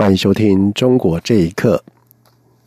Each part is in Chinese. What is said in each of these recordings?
欢迎收听《中国这一刻》。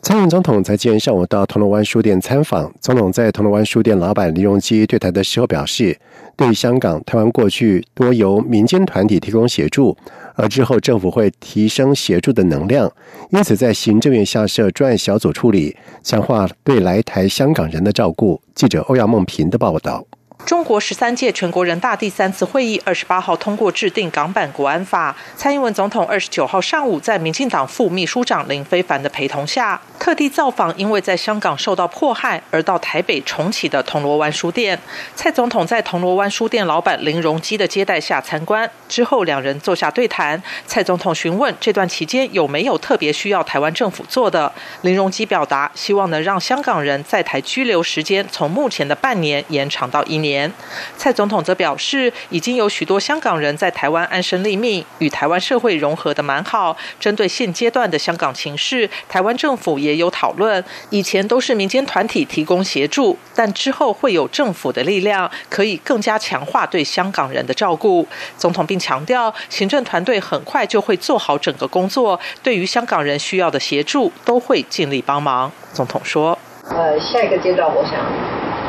蔡英文总统在今天上午到铜锣湾书店参访。总统在铜锣湾书店老板李荣基对台的时候表示，对香港、台湾过去多由民间团体提供协助，而之后政府会提升协助的能量，因此在行政院下设专案小组处理，强化对来台香港人的照顾。记者欧阳梦平的报道。中国十三届全国人大第三次会议二十八号通过制定港版国安法。蔡英文总统二十九号上午在民进党副秘书长林非凡的陪同下，特地造访因为在香港受到迫害而到台北重启的铜锣湾书店。蔡总统在铜锣湾书店老板林荣基的接待下参观之后，两人坐下对谈。蔡总统询问这段期间有没有特别需要台湾政府做的，林荣基表达希望能让香港人在台居留时间从目前的半年延长到一年。蔡总统则表示，已经有许多香港人在台湾安身立命，与台湾社会融合的蛮好。针对现阶段的香港情势，台湾政府也也有讨论。以前都是民间团体提供协助，但之后会有政府的力量，可以更加强化对香港人的照顾。总统并强调，行政团队很快就会做好整个工作，对于香港人需要的协助，都会尽力帮忙。总统说：“呃，下一个阶段，我想。”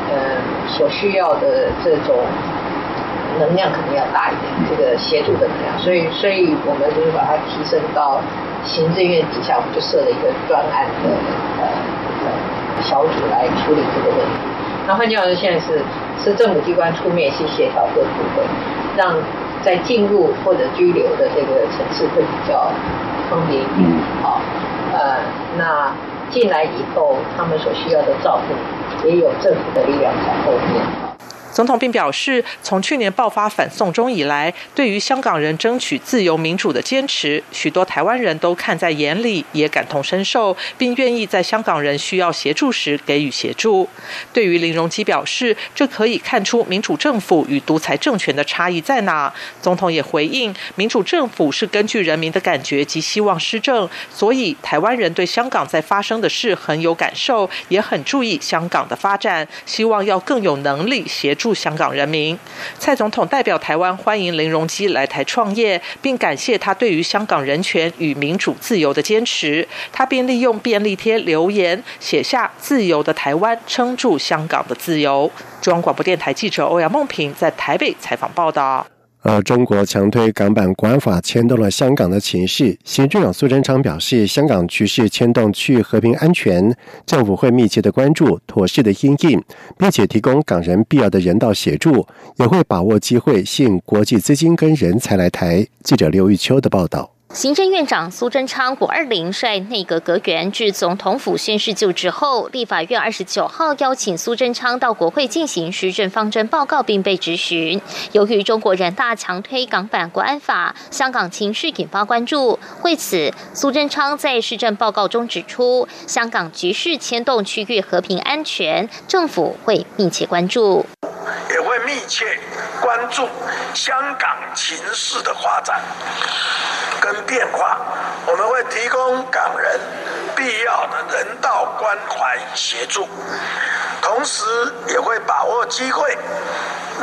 呃，所需要的这种能量可能要大一点，这个协助的能量，所以，所以我们就是把它提升到行政院底下，我们就设了一个专案的呃小组来处理这个问题。那换句话说，现在是是政府机关出面去协调各部分，让在进入或者拘留的这个城市会比较方便一点。好，呃，那进来以后，他们所需要的照顾。也有政府的力量在后面。总统并表示，从去年爆发反送中以来，对于香港人争取自由民主的坚持，许多台湾人都看在眼里，也感同身受，并愿意在香港人需要协助时给予协助。对于林荣基表示，这可以看出民主政府与独裁政权的差异在哪。总统也回应，民主政府是根据人民的感觉及希望施政，所以台湾人对香港在发生的事很有感受，也很注意香港的发展，希望要更有能力协助。助香港人民，蔡总统代表台湾欢迎林荣基来台创业，并感谢他对于香港人权与民主自由的坚持。他便利用便利贴留言写下“自由的台湾，撑住香港的自由”。中央广播电台记者欧阳梦平在台北采访报道。而中国强推港版国安法，牵动了香港的情绪。行政长苏贞昌表示，香港局势牵动区域和平安全，政府会密切的关注，妥适的应应，并且提供港人必要的人道协助，也会把握机会吸引国际资金跟人才来台。记者刘玉秋的报道。行政院长苏贞昌五二零率内阁阁员至总统府宣誓就职后，立法院二十九号邀请苏贞昌到国会进行施政方针报告，并被质询。由于中国人大强推港版国安法，香港情势引发关注。为此，苏贞昌在施政报告中指出，香港局势牵动区域和平安全，政府会密切关注，也会密切关注香港情势的发展。跟变化，我们会提供港人必要的人道关怀协助，同时也会把握机会，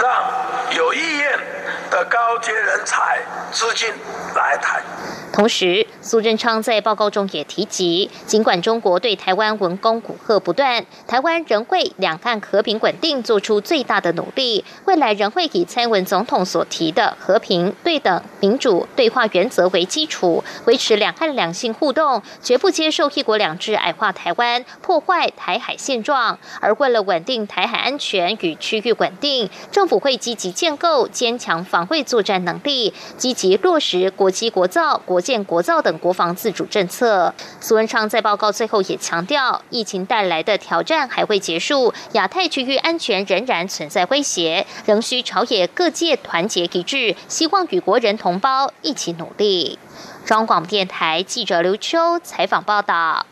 让有意愿的高阶人才资金来台。同时，苏贞昌在报告中也提及，尽管中国对台湾文攻武吓不断，台湾仍为两岸和平稳定做出最大的努力。未来仍会以蔡文总统所提的和平、对等、民主对话原则为基础，维持两岸两性互动，绝不接受一国两制矮化台湾、破坏台海现状。而为了稳定台海安全与区域稳定，政府会积极建构坚强防卫作战能力，积极落实国际国造国。建国造等国防自主政策。苏文昌在报告最后也强调，疫情带来的挑战还未结束，亚太区域安全仍然存在威胁，仍需朝野各界团结一致，希望与国人同胞一起努力。中广电台记者刘秋采访报道。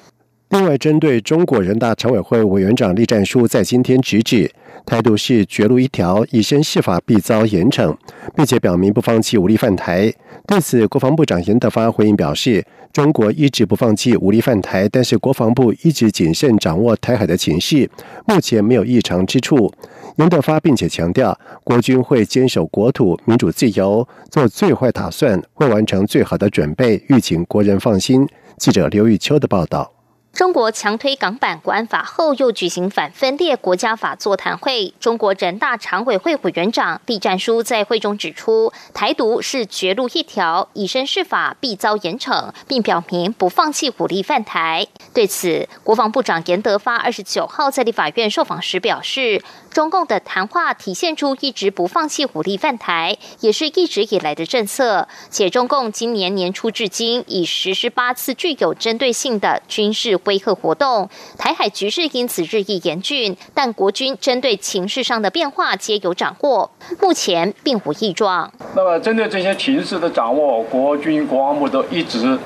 另外，针对中国人大常委会委员长栗战书在今天直指态度是绝路一条，以身试法必遭严惩，并且表明不放弃武力犯台。对此，国防部长严德发回应表示：“中国一直不放弃武力犯台，但是国防部一直谨慎掌握台海的情势，目前没有异常之处。”严德发并且强调，国军会坚守国土民主自由，做最坏打算，会完成最好的准备，欲请国人放心。记者刘玉秋的报道。中国强推港版国安法后，又举行反分裂国家法座谈会。中国人大常委会委员长栗战书在会中指出，台独是绝路一条，以身试法必遭严惩，并表明不放弃武力犯台。对此，国防部长严德发二十九号在立法院受访时表示。中共的谈话体现出一直不放弃武力犯台，也是一直以来的政策。且中共今年年初至今已实施八次具有针对性的军事威吓活动，台海局势因此日益严峻。但国军针对情势上的变化皆有掌握，目前并无异状。那么，针对这些情势的掌握，国军国防部都一直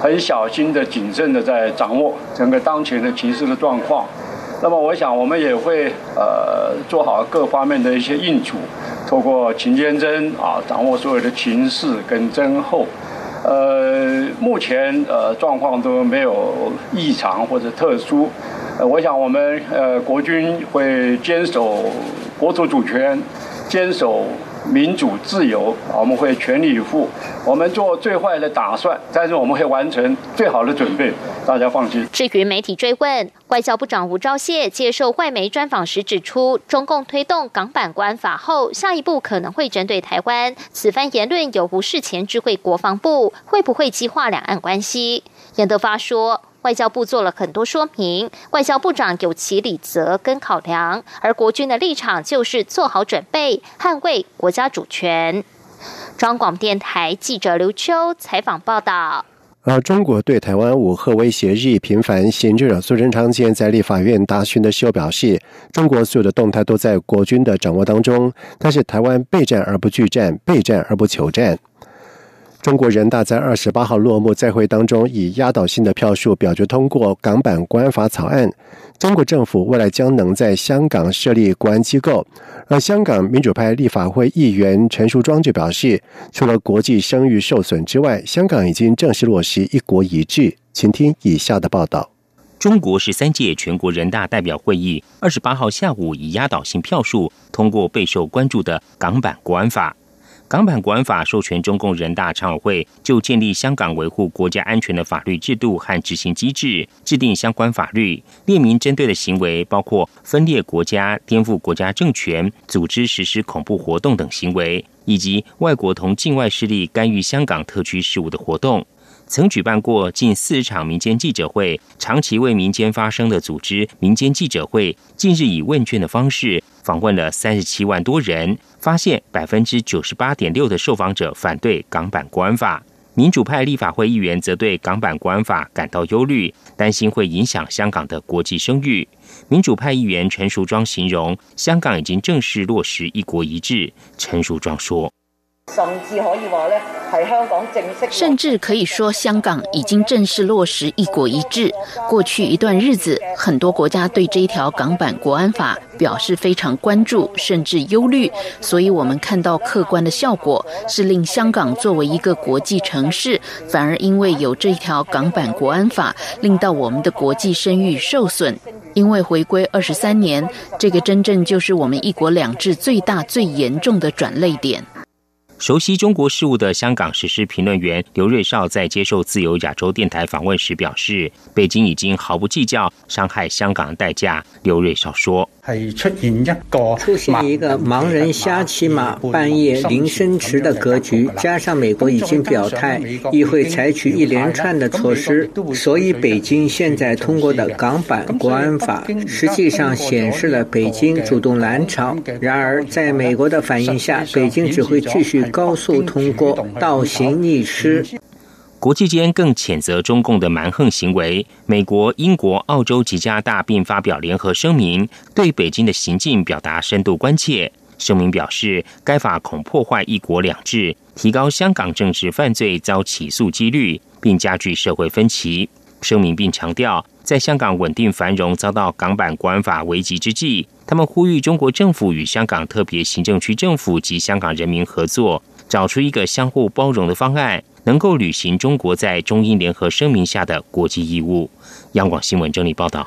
很小心的、谨慎的在掌握整个当前的情势的状况。那么，我想我们也会呃做好各方面的一些应处，透过勤监侦啊，掌握所有的情势跟侦后，呃，目前呃状况都没有异常或者特殊，呃，我想我们呃国军会坚守国土主权，坚守。民主自由，我们会全力以赴。我们做最坏的打算，但是我们会完成最好的准备，大家放心。至于媒体追问，外交部长吴钊燮接受外媒专访时指出，中共推动港版国安法后，下一步可能会针对台湾。此番言论有无事前知会国防部？会不会激化两岸关系？严德发说。外交部做了很多说明，外交部长有其理责跟考量，而国军的立场就是做好准备，捍卫国家主权。中广电台记者刘秋采访报道。而中国对台湾武核威胁日益频繁，行政长苏贞昌今天在立法院答询的时候表示，中国所有的动态都在国军的掌握当中，但是台湾备战而不拒战，备战而不求战。中国人大在二十八号落幕在会当中，以压倒性的票数表决通过港版国安法草案。中国政府未来将能在香港设立国安机构。而香港民主派立法会议员陈淑庄就表示，除了国际声誉受损之外，香港已经正式落实一国一制。请听以下的报道：中国十三届全国人大代表会议二十八号下午以压倒性票数通过备受关注的港版国安法。港版国安法授权中共人大常委会就建立香港维护国家安全的法律制度和执行机制，制定相关法律，列明针对的行为包括分裂国家、颠覆国家政权、组织实施恐怖活动等行为，以及外国同境外势力干预香港特区事务的活动。曾举办过近四十场民间记者会，长期为民间发声的组织民间记者会，近日以问卷的方式访问了三十七万多人，发现百分之九十八点六的受访者反对港版国安法。民主派立法会议员则对港版国安法感到忧虑，担心会影响香港的国际声誉。民主派议员陈淑庄形容，香港已经正式落实一国一制。陈淑庄说。甚至可以话呢，系香港正式。甚至可以说，香港已经正式落实一国一制。过去一段日子，很多国家对这一条港版国安法表示非常关注，甚至忧虑。所以，我们看到客观的效果是，令香港作为一个国际城市，反而因为有这一条港版国安法，令到我们的国际声誉受损。因为回归二十三年，这个真正就是我们一国两制最大、最严重的转泪点。熟悉中国事务的香港时事评论员刘瑞绍在接受自由亚洲电台访问时表示：“北京已经毫不计较伤害香港的代价。”刘瑞绍说。系出现一个出现一个盲人瞎骑马、半夜临深池的格局，加上美国已经表态，议会采取一连串的措施，所以北京现在通过的港版国安法，实际上显示了北京主动拦潮。然而，在美国的反应下，北京只会继续高速通过，倒行逆施。国际间更谴责中共的蛮横行为，美国、英国、澳洲及加拿大并发表联合声明，对北京的行径表达深度关切。声明表示，该法恐破坏一国两制，提高香港政治犯罪遭起诉几率，并加剧社会分歧。声明并强调，在香港稳定繁荣遭到港版国安法危急之际，他们呼吁中国政府与香港特别行政区政府及香港人民合作，找出一个相互包容的方案，能够履行中国在中英联合声明下的国际义务。央广新闻整理报道。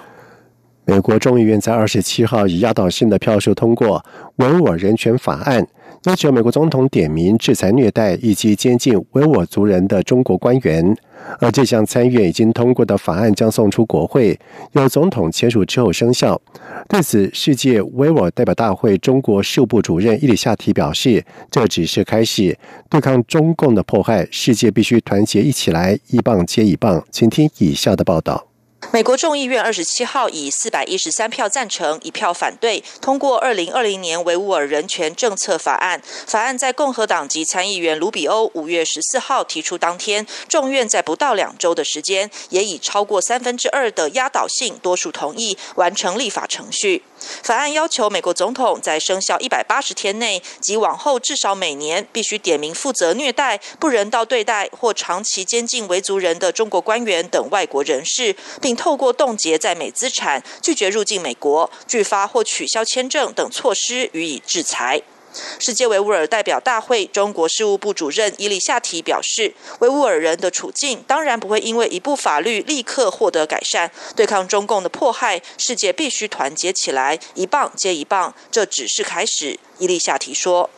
美国众议院在二十七号以压倒性的票数通过维吾尔人权法案，要求美国总统点名制裁虐待以及监禁维吾尔族人的中国官员。而这项参议院已经通过的法案将送出国会，由总统签署之后生效。对此，世界维吾尔代表大会中国事务部主任伊里夏提表示：“这只是开始，对抗中共的迫害，世界必须团结一起来，一棒接一棒。”请听以下的报道。美国众议院二十七号以四百一十三票赞成、一票反对通过二零二零年维吾尔人权政策法案。法案在共和党籍参议员卢比欧五月十四号提出当天，众院在不到两周的时间，也以超过三分之二的压倒性多数同意完成立法程序。法案要求美国总统在生效一百八十天内及往后至少每年必须点名负责虐待、不人道对待或长期监禁维族人的中国官员等外国人士，并透过冻结在美资产、拒绝入境美国、拒发或取消签证等措施予以制裁。世界维吾尔代表大会中国事务部主任伊利夏提表示，维吾尔人的处境当然不会因为一部法律立刻获得改善。对抗中共的迫害，世界必须团结起来，一棒接一棒。这只是开始，伊利夏提说：“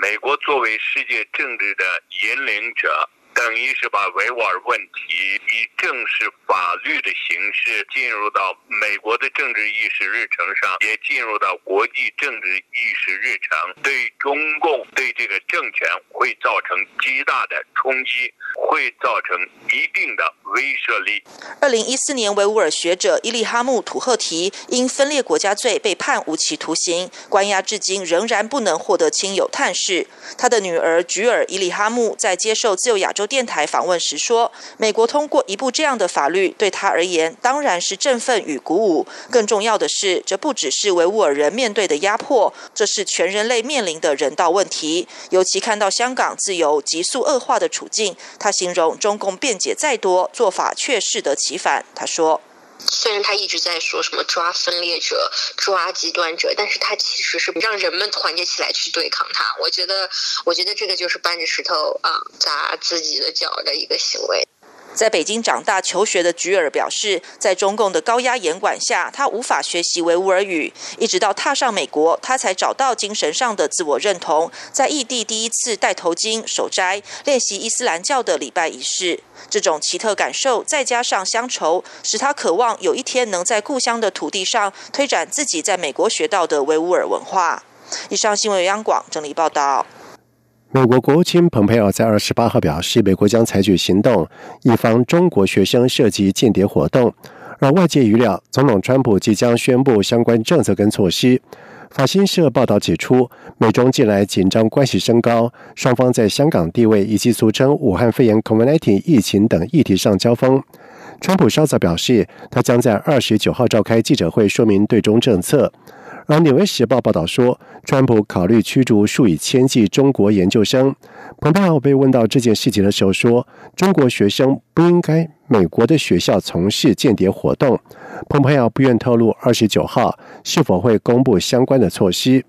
美国作为世界政治的引领者。”等于是把维吾尔问题以正式法律的形式进入到美国的政治意识日程上，也进入到国际政治意识日程，对中共对这个政权会造成极大的冲击，会造成一定的威慑力。二零一四年，维吾尔学者伊利哈木·土赫提因分裂国家罪被判无期徒刑，关押至今仍然不能获得亲友探视。他的女儿菊尔·伊利哈木在接受自由亚洲。电台访问时说：“美国通过一部这样的法律，对他而言当然是振奋与鼓舞。更重要的是，这不只是维吾尔人面对的压迫，这是全人类面临的人道问题。尤其看到香港自由急速恶化的处境，他形容中共辩解再多，做法却适得其反。他说。”虽然他一直在说什么抓分裂者、抓极端者，但是他其实是让人们团结起来去对抗他。我觉得，我觉得这个就是搬着石头啊砸自己的脚的一个行为。在北京长大求学的菊尔表示，在中共的高压严管下，他无法学习维吾尔语。一直到踏上美国，他才找到精神上的自我认同。在异地第一次戴头巾、守斋、练习伊斯兰教的礼拜仪式，这种奇特感受，再加上乡愁，使他渴望有一天能在故乡的土地上推展自己在美国学到的维吾尔文化。以上新闻由央广整理报道。美国国务卿蓬佩奥在二十八号表示，美国将采取行动，以防中国学生涉及间谍活动。而外界预料，总统川普即将宣布相关政策跟措施。法新社报道指出，美中近来紧张关系升高，双方在香港地位以及俗称武汉肺炎 （COVID-19） 疫情等议题上交锋。川普稍早表示，他将在二十九号召开记者会，说明对中政策。而《纽约时报》报道说，川普考虑驱逐数以千计中国研究生。蓬佩奥被问到这件事情的时候说：“中国学生不应该美国的学校从事间谍活动。”蓬佩奥不愿透露二十九号是否会公布相关的措施。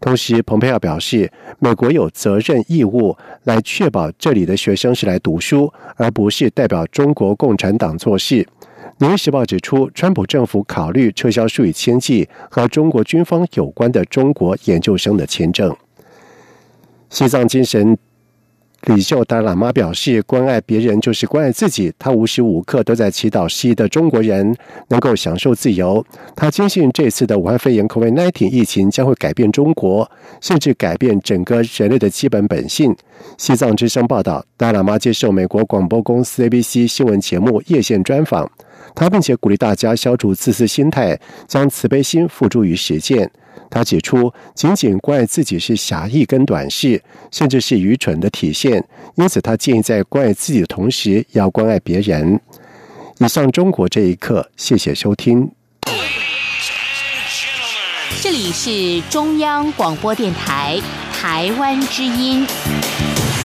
同时，蓬佩奥表示，美国有责任义务来确保这里的学生是来读书，而不是代表中国共产党做事。《纽约时报》指出，川普政府考虑撤销数以千计和中国军方有关的中国研究生的签证。西藏精神领袖达喇嘛表示：“关爱别人就是关爱自己。”他无时无刻都在祈祷西的中国人能够享受自由。他坚信这次的武汉肺炎 （COVID-19） 疫情将会改变中国，甚至改变整个人类的基本本性。西藏之声报道，达喇嘛接受美国广播公司 ABC 新闻节目夜线专访。他并且鼓励大家消除自私心态，将慈悲心付诸于实践。他指出，仅仅关爱自己是狭义跟短视，甚至是愚蠢的体现。因此，他建议在关爱自己的同时，要关爱别人。以上中国这一刻，谢谢收听。这里是中央广播电台台湾之音。